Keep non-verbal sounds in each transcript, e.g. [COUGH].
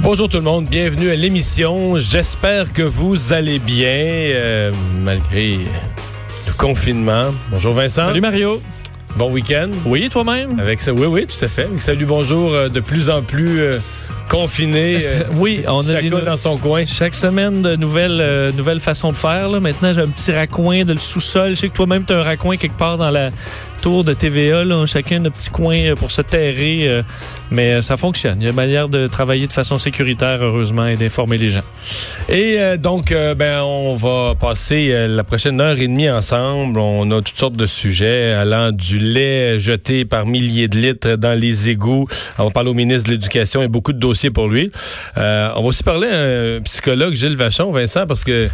Bonjour tout le monde, bienvenue à l'émission. J'espère que vous allez bien euh, malgré le confinement. Bonjour Vincent. Salut Mario. Bon week-end. Oui, toi-même? Avec ça, oui, oui, tout à fait. Avec salut, bonjour, euh, de plus en plus euh, confinés. euh, oui, on a chacun des- dans son coin. chaque semaine de nouvelles, euh, nouvelles façons de faire. là. Maintenant, j'ai un petit raccoin de le sous-sol. Je sais que toi-même, tu as un raccoin quelque part dans la tour de TVA. Là. Chacun un petit coin euh, pour se terrer. euh, mais euh, ça fonctionne. Il y a une manière de travailler de façon sécuritaire, heureusement, et d'informer les gens. Et euh, donc, euh, ben, on va passer la prochaine heure et demie ensemble. On a toutes sortes de sujets allant du lait jeté par milliers de litres dans les égouts. On parle au ministre de l'Éducation et beaucoup de dossiers pour lui. On va aussi parler à un psychologue, Gilles Vachon, Vincent, parce que...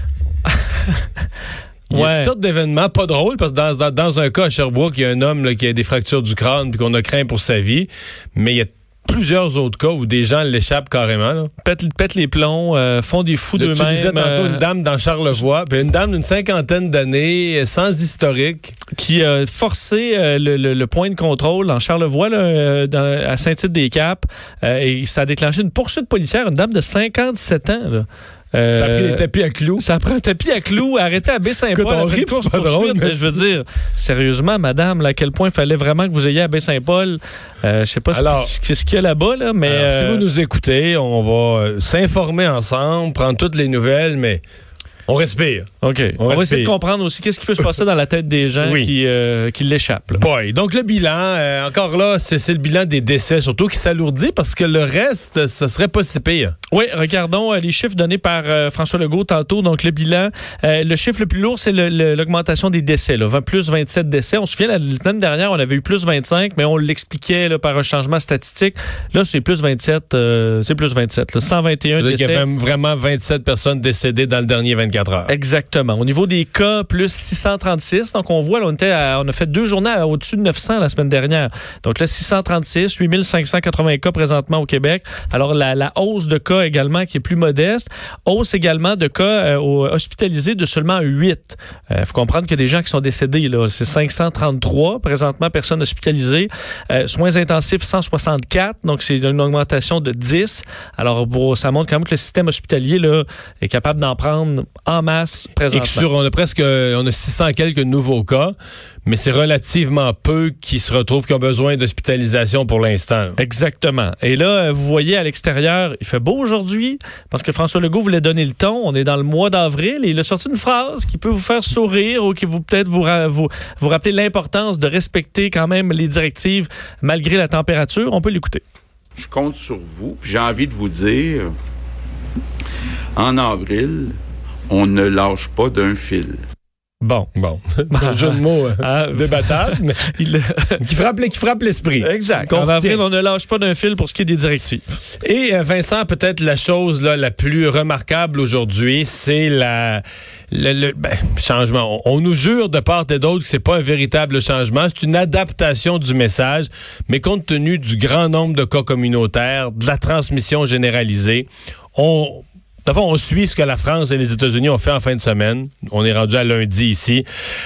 [LAUGHS] Il y a Ouais. toutes sortes d'événements pas drôles parce que dans, dans, dans un cas à Sherbrooke, il y a un homme là, qui a des fractures du crâne puis qu'on a craint pour sa vie. Mais il y a plusieurs autres cas où des gens l'échappent carrément. Là. Pète, pète les plombs, euh, font des fous Là, tu disais d'eux-mêmes. tantôt euh, une dame dans Charlevoix, puis une dame d'une cinquantaine d'années, sans historique. qui a forcé euh, le, le- le point de contrôle en Charlevoix, là, dans- à Saint-Tite-des-Caps, et ça a déclenché une poursuite policière, une dame de 57 ans. Là. Euh, Ça a pris les tapis à clous. ça prend un tapis à clous, arrêté à Baie-Saint-Paul. Après une course poursuite, mais- je veux dire, sérieusement, madame, là, à quel point il fallait vraiment que vous ayez à Baie-Saint-Paul. Euh, je sais pas ce Alors- qu'il y a là-bas, là, mais... Alors, si euh, vous nous écoutez, on va euh, s'informer ensemble, prendre toutes les nouvelles, mais on respire. OK. On, va respire. essayer de comprendre aussi qu'est-ce qui peut se passer dans la tête des gens Oui. qui, euh, qui l'échappent. Donc, le bilan, euh, encore là, c'est c'est le bilan des décès, surtout qui s'alourdit parce que le reste, ce serait pas si pire. Oui, regardons euh, les chiffres donnés par euh, François Legault tantôt. Donc, le bilan, euh, le chiffre le plus lourd, c'est l'augmentation des décès. Là, 20 plus 27 décès. On se souvient, la semaine dernière, on avait eu plus 25, mais on l'expliquait par un changement statistique. Là, c'est plus 27. euh, c'est plus 27. là. 121 C'est-à-dire qu'il y décès. avait vraiment 27 personnes décédées dans le dernier 24 heures. Exactement. Au niveau des cas, plus 636. Donc, on voit, là, on, était à- on a fait deux journées au-dessus de 900 la semaine dernière. Donc là, 636, 8580 cas présentement au Québec. Alors, la, la hausse de cas également qui est plus modeste. Hausse également de cas euh, hospitalisés de seulement 8. Il faut comprendre a des gens qui sont décédés. là. C'est 533 présentement, personnes hospitalisées. Euh, soins intensifs, 164. Donc, c'est une augmentation de 10. Alors, bon, ça montre quand même que le système hospitalier là, est capable d'en prendre en masse Et présentement. que sur, on a presque on a 600 quelques nouveaux cas, mais c'est relativement peu qui se retrouvent qui ont besoin d'hospitalisation pour l'instant. Exactement. Et là, euh, vous voyez à l'extérieur, il fait beau aujourd'hui parce que François Legault voulait donner le ton. On est dans le mois d'avril et il a sorti une phrase qui peut vous faire sourire ou qui vous peut-être vous, ra- vous, vous rappeler l'importance de respecter quand même les directives malgré la température. On peut l'écouter. Je compte sur vous. J'ai envie de vous dire, en avril, on ne lâche pas d'un fil. Bon. Bon, [LAUGHS] un jeu de mots euh, Ah, débattable, mais [LAUGHS] il- qui frappe, qui frappe l'esprit. exact. En avril, on ne lâche pas d'un fil pour ce qui est des directives. Et euh, Vincent, peut-être la chose là, la plus remarquable aujourd'hui, c'est la le, le- ben, changement. On, on nous jure de part et d'autre que c'est pas un véritable changement, c'est une adaptation du message, mais compte tenu du grand nombre de cas communautaires, de la transmission généralisée, on D'abord, on suit ce que la France et les États-Unis ont fait en fin de semaine. On est rendu à lundi ici,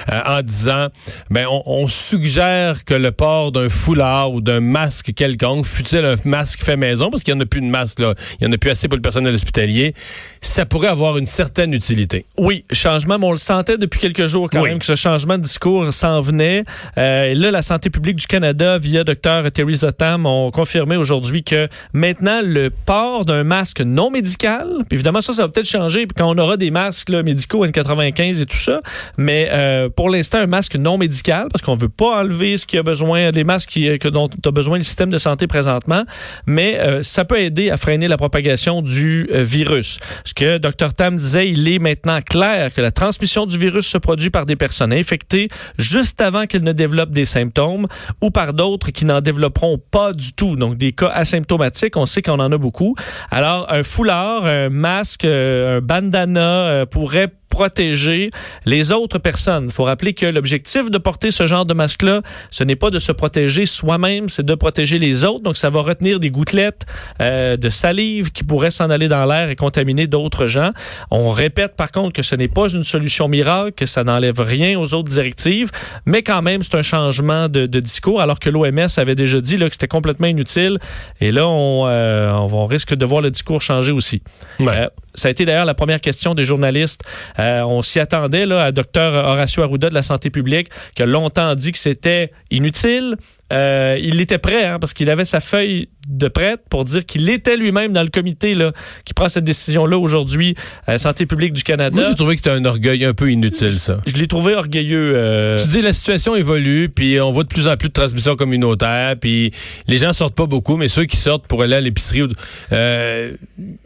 euh, en disant, ben, on, on suggère que le port d'un foulard ou d'un masque quelconque, fut-il un masque fait maison, parce qu'il n'y en a plus de masque, là, il n'y en a plus assez pour le personnel hospitalier, ça pourrait avoir une certaine utilité. Oui, changement, mais on le sentait depuis quelques jours quand Oui. même que ce changement de discours s'en venait. Euh, et là, la santé publique du Canada, via Dr Theresa Tam, ont confirmé aujourd'hui que maintenant, le port d'un masque non médical, puis ça, ça va peut-être changer quand on aura des masques médicaux N95 et tout ça, mais euh, pour l'instant, un masque non médical, parce qu'on veut pas enlever ce qu'il y a besoin, les masques qui, que, dont a besoin le système de santé présentement, mais euh, ça peut aider à freiner la propagation du euh, virus. Ce que Dr Tam disait, il est maintenant clair que la transmission du virus se produit par des personnes infectées juste avant qu'elles ne développent des symptômes ou par d'autres qui n'en développeront pas du tout. Donc des cas asymptomatiques, on sait qu'on en a beaucoup. Alors un foulard, un masque, euh, un bandana euh, pourrait protéger les autres personnes. Il faut rappeler que l'objectif de porter ce genre de masque-là, ce n'est pas de se protéger soi-même, c'est de protéger les autres. Donc, ça va retenir des gouttelettes euh, de salive qui pourraient s'en aller dans l'air et contaminer d'autres gens. On répète par contre que ce n'est pas une solution miracle, que ça n'enlève rien aux autres directives, mais quand même, c'est un changement de, de discours, alors que l'OMS avait déjà dit là, que c'était complètement inutile. Et là, on, euh, on, risque de voir le discours changer aussi. Ouais. Euh, ça a été d'ailleurs la première question des journalistes. Euh, on s'y attendait là, à Dr Horacio Arruda de la santé publique, qui a longtemps dit que c'était inutile. Euh, il était prêt, hein, parce qu'il avait sa feuille de prête pour dire qu'il était lui-même dans le comité là, qui prend cette décision-là aujourd'hui, euh, Santé publique du Canada. Moi, j'ai trouvé que c'était un orgueil un peu inutile, ça. Je l'ai trouvé orgueilleux. euh, Tu dis, la situation évolue, puis on voit de plus en plus de transmissions communautaires, puis les gens sortent pas beaucoup, mais ceux qui sortent pour aller à l'épicerie, euh,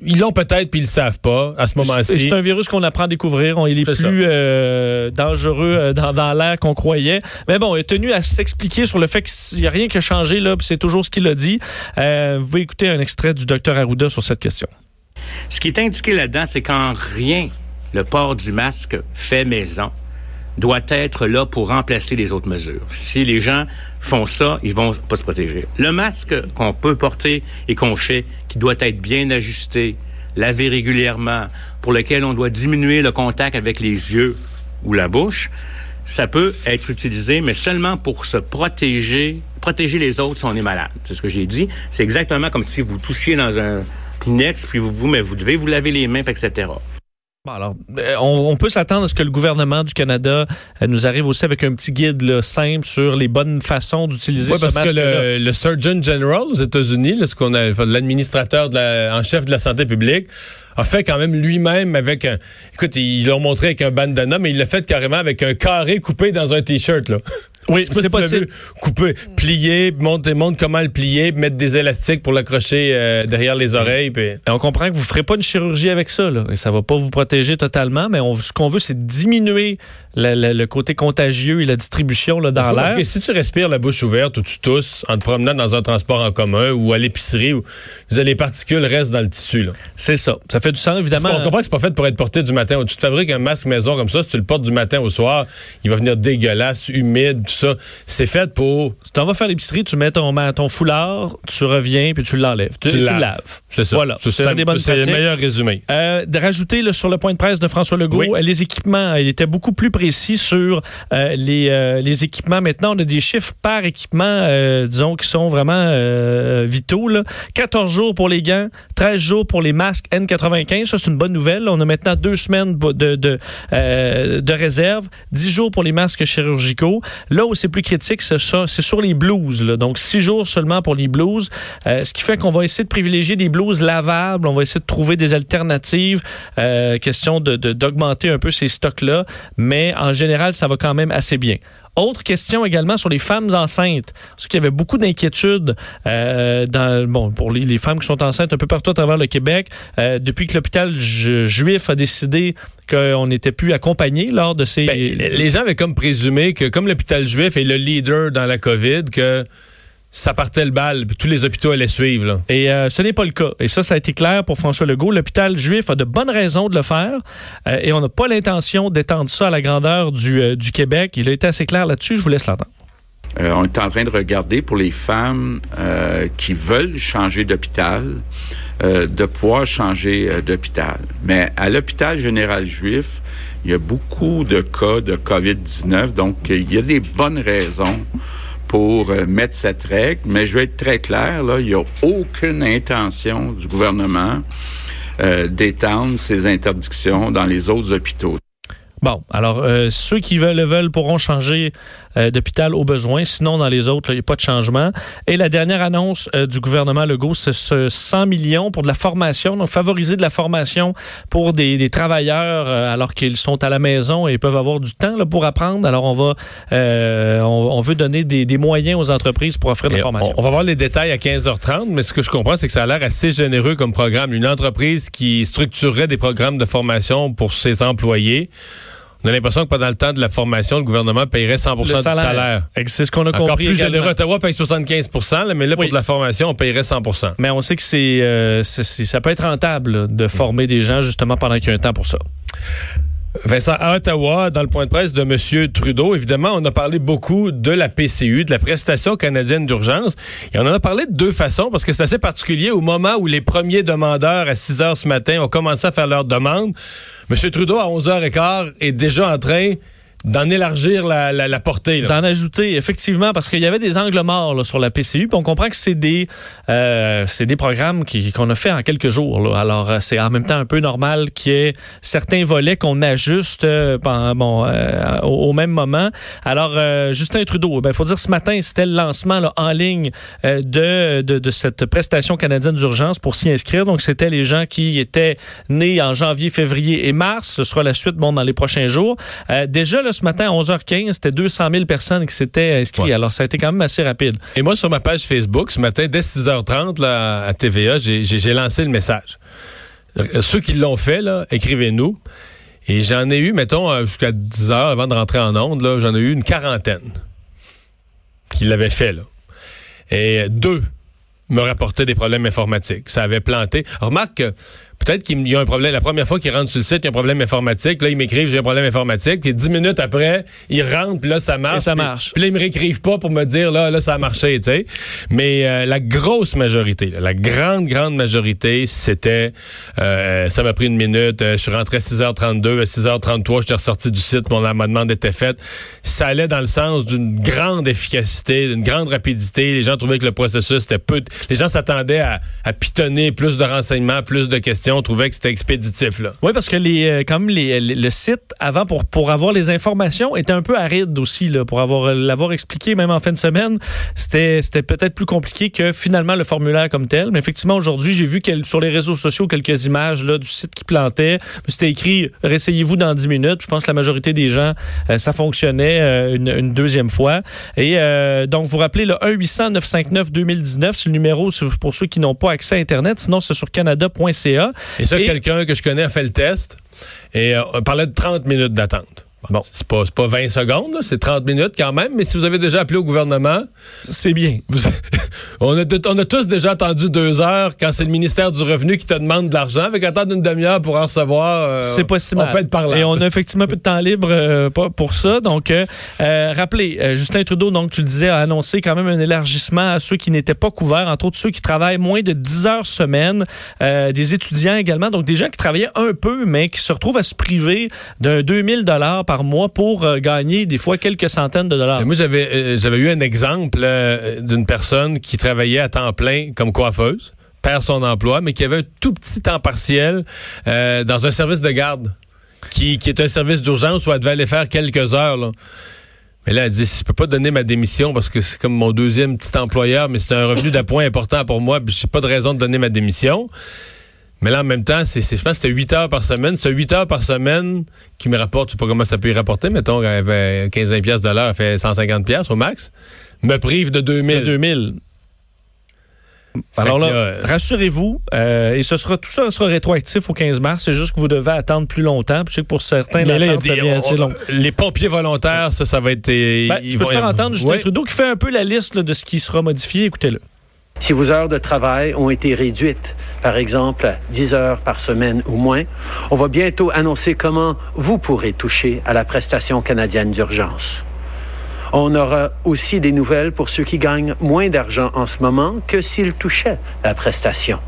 ils l'ont peut-être, puis ils le savent pas à ce moment-ci. C'est un virus qu'on apprend à découvrir. On, il est, plus euh, dangereux euh, dans, dans l'air qu'on croyait. Mais bon, il est tenu à s'expliquer sur le fait qu'il n'y a rien qui a changé, là, c'est toujours ce qu'il a dit. Euh, vous pouvez écouter un extrait du docteur Arruda sur cette question. Ce qui est indiqué là-dedans, c'est qu'en rien le port du masque fait maison doit être là pour remplacer les autres mesures. Si les gens font ça, ils vont pas se protéger. Le masque qu'on peut porter et qu'on fait, qui doit être bien ajusté, lavé régulièrement, pour lequel on doit diminuer le contact avec les yeux ou la bouche, ça peut être utilisé, mais seulement pour se protéger, protéger les autres si on est malade. C'est ce que j'ai dit. C'est exactement comme si vous toussiez dans un Kleenex, puis vous, vous, mais vous devez vous laver les mains, etc. Bon, alors, euh, on, on peut s'attendre à ce que le gouvernement du Canada euh, nous arrive aussi avec un petit guide là, simple sur les bonnes façons d'utiliser Oui, ce parce que le, le Surgeon General aux États-Unis, l'administrateur la- en chef de la santé publique, a fait quand même lui-même avec un. Écoute, ils l'ont montré avec un bandana, mais il l'a fait carrément avec un carré coupé dans un t-shirt là. [LAUGHS] Oui, Je sais pas c'est si possible. Couper, plier, montre, montre comment le plier, mettre des élastiques pour l'accrocher euh, derrière les oreilles. Puis... Et on comprend que vous ferez pas une chirurgie avec ça, là, et ça va pas vous protéger totalement, mais on, ce qu'on veut, c'est diminuer le, côté contagieux et la distribution là, dans l'air. remarquer, si tu respires la bouche ouverte ou tu tousses en te promenant dans un transport en commun ou à l'épicerie, où, les particules restent dans le tissu. C'est ça. Ça fait du sens, évidemment. on comprend que c'est pas fait pour être porté du matin. Tu te fabriques un masque maison comme ça, si tu le portes du matin au soir, il va venir dégueulasse, humide, tout ça. C'est fait pour. Tu t'en vas faire l'épicerie, tu mets ton, ton foulard, tu reviens, puis tu l'enlèves. Tu, Tu tu laves. C'est ça. Voilà. C'est des bonnes c'est le meilleur résumé. Euh, de rajouter là, sur le point de presse de François Legault, Oui. euh, les équipements. Il était beaucoup plus précis sur euh, les, euh, les équipements. Maintenant, on a des chiffres par équipement, euh, disons, qui sont vraiment euh, vitaux. Là. 14 jours pour les gants, 13 jours pour les masques N95. Ça, c'est une bonne nouvelle. On a maintenant deux semaines de, de, euh, de réserve, 10 jours pour les masques chirurgicaux. Là où c'est plus critique, c'est sur les blouses. là. Donc, 6 jours seulement pour les blouses. Euh, ce qui fait qu'on va essayer de privilégier des blouses lavables. On va essayer de trouver des alternatives. Euh, question de- d'augmenter un peu ces stocks-là. Mais en général, ça va quand même assez bien. Autre question également sur les femmes enceintes. Parce qu'il y avait beaucoup d'inquiétudes euh, dans bon pour les, femmes qui sont enceintes un peu partout à travers le Québec euh, depuis que l'hôpital ju- juif a décidé qu'on n'était plus accompagné lors de ces Ben, les gens avaient comme présumé que, comme l'hôpital juif est le leader dans la COVID, que ça partait le bal, puis tous les hôpitaux allaient suivre. Là. Et euh, ce n'est pas le cas. Et ça, ça a été clair pour François Legault. L'hôpital juif a de bonnes raisons de le faire euh, et on n'a pas l'intention d'étendre ça à la grandeur du, euh, du Québec. Il a été assez clair là-dessus. Je vous laisse l'entendre. Euh, on est en train de regarder pour les femmes euh, qui veulent changer d'hôpital, euh, de pouvoir changer euh, d'hôpital. Mais à l'hôpital général juif, il y a beaucoup de cas de COVID-19, donc il y a des bonnes raisons pour euh, mettre cette règle. Mais je vais être très clair, là, il n'y a aucune intention du gouvernement euh, d'étendre ces interdictions dans les autres hôpitaux. Bon, alors euh, ceux qui veulent le veulent pourront changer euh, d'hôpital au besoin. Sinon, dans les autres, il n'y a pas de changement. Et la dernière annonce euh, du gouvernement Legault, c'est ce 100 millions pour de la formation, donc favoriser de la formation pour des, des travailleurs euh, alors qu'ils sont à la maison et peuvent avoir du temps là, pour apprendre. Alors, on va, euh, on, on veut donner des, des moyens aux entreprises pour offrir de la formation. On, on va voir les détails à 15h30, mais ce que je comprends, c'est que ça a l'air assez généreux comme programme. Une entreprise qui structurerait des programmes de formation pour ses employés. On a l'impression que pendant le temps de la formation, le gouvernement paierait 100 Le du salaire. C'est ce qu'on a Encore compris. plus également. généreux. Ottawa paye 75 là, mais là, pour de la formation, on paierait 100% Mais on sait que c'est, euh, ça peut être rentable là, de former des gens justement pendant qu'il y a un temps pour ça. Vincent, à Ottawa, dans le point de presse de M. Trudeau, évidemment, on a parlé beaucoup de la PCU, de la prestation canadienne d'urgence. Et on en a parlé de deux façons, parce que c'est assez particulier. Au moment où les premiers demandeurs, à 6 heures ce matin, ont commencé à faire leur demande, M. Trudeau, à 11h15, est déjà en train d'en élargir la, la, la portée. D'en ajouter, effectivement, parce qu'il y avait des angles morts là, sur la PCU, puis on comprend que c'est des euh, des programmes qu'on a fait en quelques jours. Là. Alors, euh, c'est en même temps un peu normal qu'il y ait certains volets qu'on ajuste euh, bon, euh, au, même moment. Alors, euh, Justin Trudeau, il ben, faut dire ce matin, c'était le lancement là, en ligne de, de, de, cette prestation canadienne d'urgence pour s'y inscrire. Donc, c'était les gens qui étaient nés en janvier, février et mars. Ce sera la suite bon, dans les prochains jours. déjà, là, ce matin, à 11h15, c'était 200 000 personnes qui s'étaient inscrites. Ouais. Alors, ça a été quand même assez rapide. Et moi, sur ma page Facebook, ce matin, dès 6h30, là, à TVA, j'ai lancé le message. Ceux qui l'ont fait, là, écrivez-nous. Et j'en ai eu, mettons, euh, jusqu'à 10 heures avant de rentrer en onde, j'en ai eu une quarantaine qui l'avaient fait, là. Et deux me rapportaient des problèmes informatiques. Ça avait planté. Remarque que peut-être qu'il y a un problème. La première fois qu'ils rentrent sur le site, il y a un problème informatique. Là, ils m'écrivent, j'ai un problème informatique. Puis dix minutes après, ils rentrent, puis là, ça marche. Et ça marche. Puis, puis là, ils me réécrivent pas pour me dire, là, là, ça a marché, tu sais. Mais euh, la grosse majorité, là, la grande, grande majorité, c'était, euh, ça m'a pris une minute. Euh, je suis rentré à 6h32, à 6h33, j'étais ressorti du site, mon amendement était fait. Ça allait dans le sens d'une grande efficacité, d'une grande rapidité. Les gens trouvaient que le processus était peu... Les gens s'attendaient à, à pitonner plus de renseignements, plus de questions on trouvait que c'était expéditif. Là. Oui, parce que les, euh, comme les, les, le site, avant, pour, pour avoir les informations, était un peu aride aussi. Là, pour avoir l'avoir expliqué, même en fin de semaine, c'était peut-être plus compliqué que finalement le formulaire comme tel. Mais effectivement, aujourd'hui, j'ai vu sur les réseaux sociaux quelques images là, du site qui plantait. C'était écrit « Réessayez-vous dans 10 minutes ». Je pense que la majorité des gens, euh, ça fonctionnait euh, une, deuxième fois. Et euh, donc, vous rappelez le 1-800-959-2019, c'est le numéro pour ceux qui n'ont pas accès à Internet. Sinon, c'est sur canada.ca. Et ça, quelqu'un que je connais a fait le test et euh, on parlait de 30 minutes d'attente. Bon, c'est pas, pas 20 secondes, c'est 30 minutes quand même, mais si vous avez déjà appelé au gouvernement, c'est bien. Vous, [LAUGHS] on, a, on a tous déjà attendu deux heures quand c'est le ministère du Revenu qui te demande de l'argent, avec attendre une demi-heure pour en recevoir. Euh, c'est pas si mal. On peut être parlant. Et on a effectivement un peu de temps libre euh, pour ça. Donc, euh, rappelez, Justin Trudeau, donc tu le disais, a annoncé quand même un élargissement à ceux qui n'étaient pas couverts, entre autres ceux qui travaillent moins de 10 heures semaine, des étudiants également, donc des gens qui travaillaient un peu, mais qui se retrouvent à se priver d'un 2000 dollars par mois pour euh, gagner des fois quelques centaines de dollars. Moi, j'avais euh, j'avais eu un exemple euh, d'une personne qui travaillait à temps plein comme coiffeuse, perd son emploi, mais qui avait un tout petit temps partiel dans un service de garde, qui, qui est un service d'urgence où elle devait aller faire quelques heures. Mais là, elle dit, je peux pas donner ma démission parce que c'est comme mon deuxième petit employeur, mais c'est un revenu d'appoint important pour moi, puis j'ai pas de raison de donner ma démission. Mais là, en même temps, c'est, je pense que c'était 8 heures par semaine. C'est 8 heures par semaine qui me rapporte, je sais pas comment ça peut y rapporter, mettons, elle avait 15-20 piastres de l'heure, elle fait 150 piastres au max. Me prive de 2000. De 2000. Alors là, là rassurez-vous, euh, et ce sera tout ça sera rétroactif au 15 mars. C'est juste que vous devez attendre plus longtemps. Je sais que pour certains, là, des, on, assez long. Les pompiers volontaires, ça, ça va être. Ben, ils je peux te faire entendre Justin ouais. Trudeau qui fait un peu la liste là, de ce qui sera modifié. Écoutez-le. Si vos heures de travail ont été réduites, par exemple à 10 heures par semaine ou moins, on va bientôt annoncer comment vous pourrez toucher à la prestation canadienne d'urgence. On aura aussi des nouvelles pour ceux qui gagnent moins d'argent en ce moment que s'ils touchaient la prestation.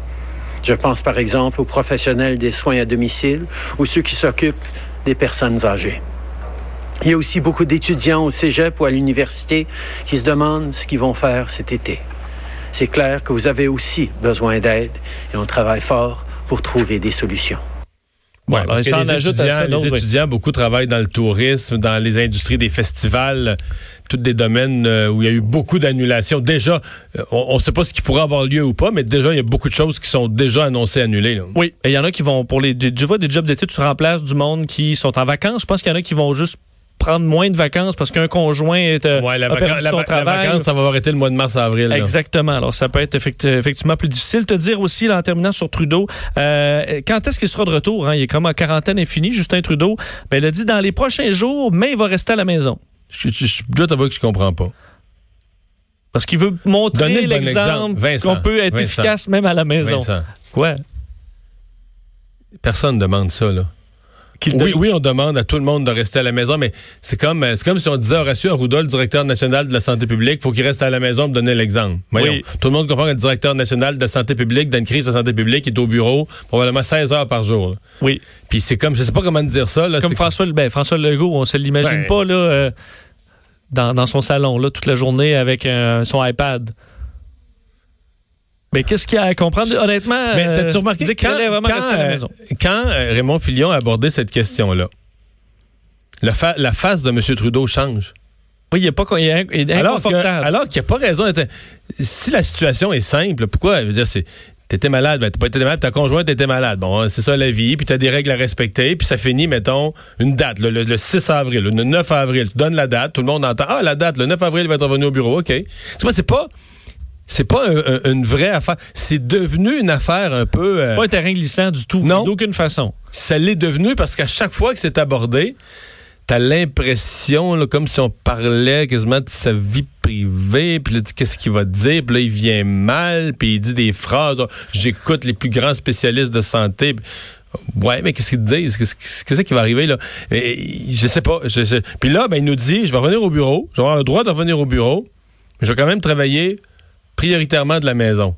Je pense par exemple aux professionnels des soins à domicile ou ceux qui s'occupent des personnes âgées. Il y a aussi beaucoup d'étudiants au cégep ou à l'université qui se demandent ce qu'ils vont faire cet été c'est clair que vous avez aussi besoin d'aide et on travaille fort pour trouver des solutions. Ouais, parce que les, étudiants, ça, les étudiants, beaucoup travaillent dans le tourisme, dans les industries des festivals, tous des domaines où il y a eu beaucoup d'annulations. Déjà, on ne sait pas ce qui pourrait avoir lieu ou pas, mais déjà, il y a beaucoup de choses qui sont déjà annoncées annulées. Là. Oui, et il y en a qui vont, pour les, tu vois, des jobs d'été, tu remplaces du monde qui sont en vacances. Je pense qu'il y en a qui vont juste prendre moins de vacances parce qu'un conjoint est, euh, ouais, la, a perdu la, son la, travail. La vacance, ça va arrêter le mois de mars-avril. Exactement. Alors, ça peut être effect effectivement plus difficile. Te dire aussi, là, en terminant sur Trudeau, euh, quand est-ce qu'il sera de retour? Hein? Il est comme en quarantaine infinie, Justin Trudeau. Ben, il a dit dans les prochains jours, mais il va rester à la maison. Je, je, je dois t'avouer que je comprends pas. Parce qu'il veut montrer l'exemple bon qu'on peut être Vincent. efficace même à la maison. Vincent. Quoi? Personne ne demande ça, là. Oui, oui, on demande à tout le monde de rester à la maison, mais c'est comme, euh, comme si on disait à Horacio Arruda, le directeur national de la santé publique, faut qu'il reste à la maison pour donner l'exemple. Oui. Tout le monde comprend que le directeur national de la santé publique, dans une crise de santé publique, est au bureau probablement 16 heures par jour. là. Oui. Puis c'est comme, je sais pas comment dire ça. Là, Comme François, ben, François Legault, on se l'imagine Ben. pas là, euh, dans, dans son salon là, toute la journée avec euh, son iPad. Mais qu'est-ce qu'il y a à comprendre? Honnêtement, Mais euh, remarqué dire qu'il quand, allait vraiment quand, rester à la euh, maison. quand, euh, Raymond Filion a abordé cette question-là, la, fa- la face de M. Trudeau change. Oui, il est pas il est, il est Alors que- inconfortable. alors qu'il n'y a pas raison d'être. Si la situation est simple, pourquoi? Je veux dire, c'est. T'étais malade, ben t'as pas été malade, ta conjointe était malade. Bon, hein, c'est ça la vie, puis t'as des règles à respecter, puis ça finit, mettons, une date, le 6 avril, le 9 avril. Tu donnes la date, tout le monde entend. Ah, la date, le 9 avril, il va être revenu au bureau, OK. Tu vois, c'est pas. C'est pas un- un- une vraie affaire. C'est devenu une affaire un peu. euh, c'est pas un terrain glissant du tout. Non. D'aucune façon. ça l'est devenu parce qu'à chaque fois que c'est abordé, t'as l'impression, comme si on parlait quasiment de sa vie privée, puis qu'est-ce qu'il va dire, puis là, il vient mal, puis il dit des phrases, j'écoute les plus grands spécialistes de santé. Ouais, mais qu'est-ce qu'ils disent? Qu'est-ce qui va arriver, là? Et, je sais pas. je- je- Puis là, ben, il nous dit, je vais revenir au bureau, je vais avoir le droit de revenir au bureau, mais je vais quand même travailler prioritairement de la maison.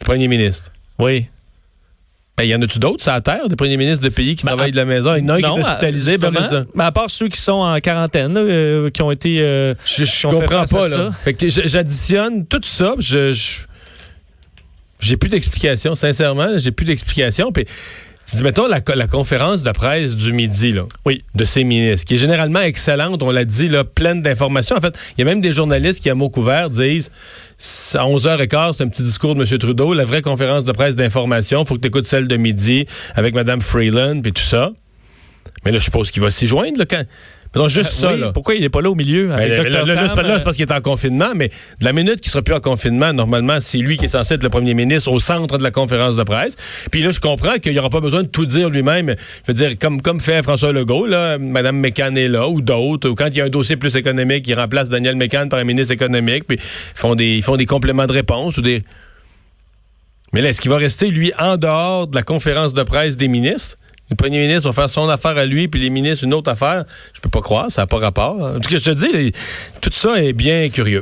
Le premier ministre. Oui. Ben, y en a-tu d'autres sur la Terre, des premiers ministres de pays qui Ben, travaillent de la maison? Il y en a un qui est hospitalisé. ben, Mais à part ceux qui sont en quarantaine, là, euh, qui ont été. euh, Je, ont comprends pas, là. J'additionne tout ça, je... J'ai plus d'explication, sincèrement, j'ai plus d'explication. Puis, dis, mettons, la, co- la conférence de presse du midi, là, Oui. de ces ministres, qui est généralement excellente, on l'a dit, là, pleine d'informations. En fait, il y a même des journalistes qui, à mots couverts, disent à 11h15, c'est un petit discours de M. Trudeau. La vraie conférence de presse d'information, faut que tu écoutes celle de midi avec Mme Freeland, puis tout ça. Mais là, je suppose qu'il va s'y joindre, là, quand. Mettons, juste ça, Euh, oui, là. Pourquoi il n'est pas là au milieu? Ben, avec là, Dr. là, là, Tam, c'est là, euh, c'est parce qu'il est en confinement, mais de la minute qu'il sera plus en confinement, normalement, c'est lui qui est censé être le premier ministre au centre de la conférence de presse. Puis là, je comprends qu'il n'y aura pas besoin de tout dire lui-même. Je veux dire, comme, comme fait François Legault, là, Mme McCann est là, ou d'autres, ou quand il y a un dossier plus économique, il remplace Daniel McCann par un ministre économique, puis ils font des, ils font des compléments de réponse ou des. Mais là, est-ce qu'il va rester, lui, en dehors de la conférence de presse des ministres? Le premier ministre va faire son affaire à lui, puis les ministres une autre affaire. Je peux pas croire, ça n'a pas rapport. En tout cas, je te dis, tout ça est bien curieux.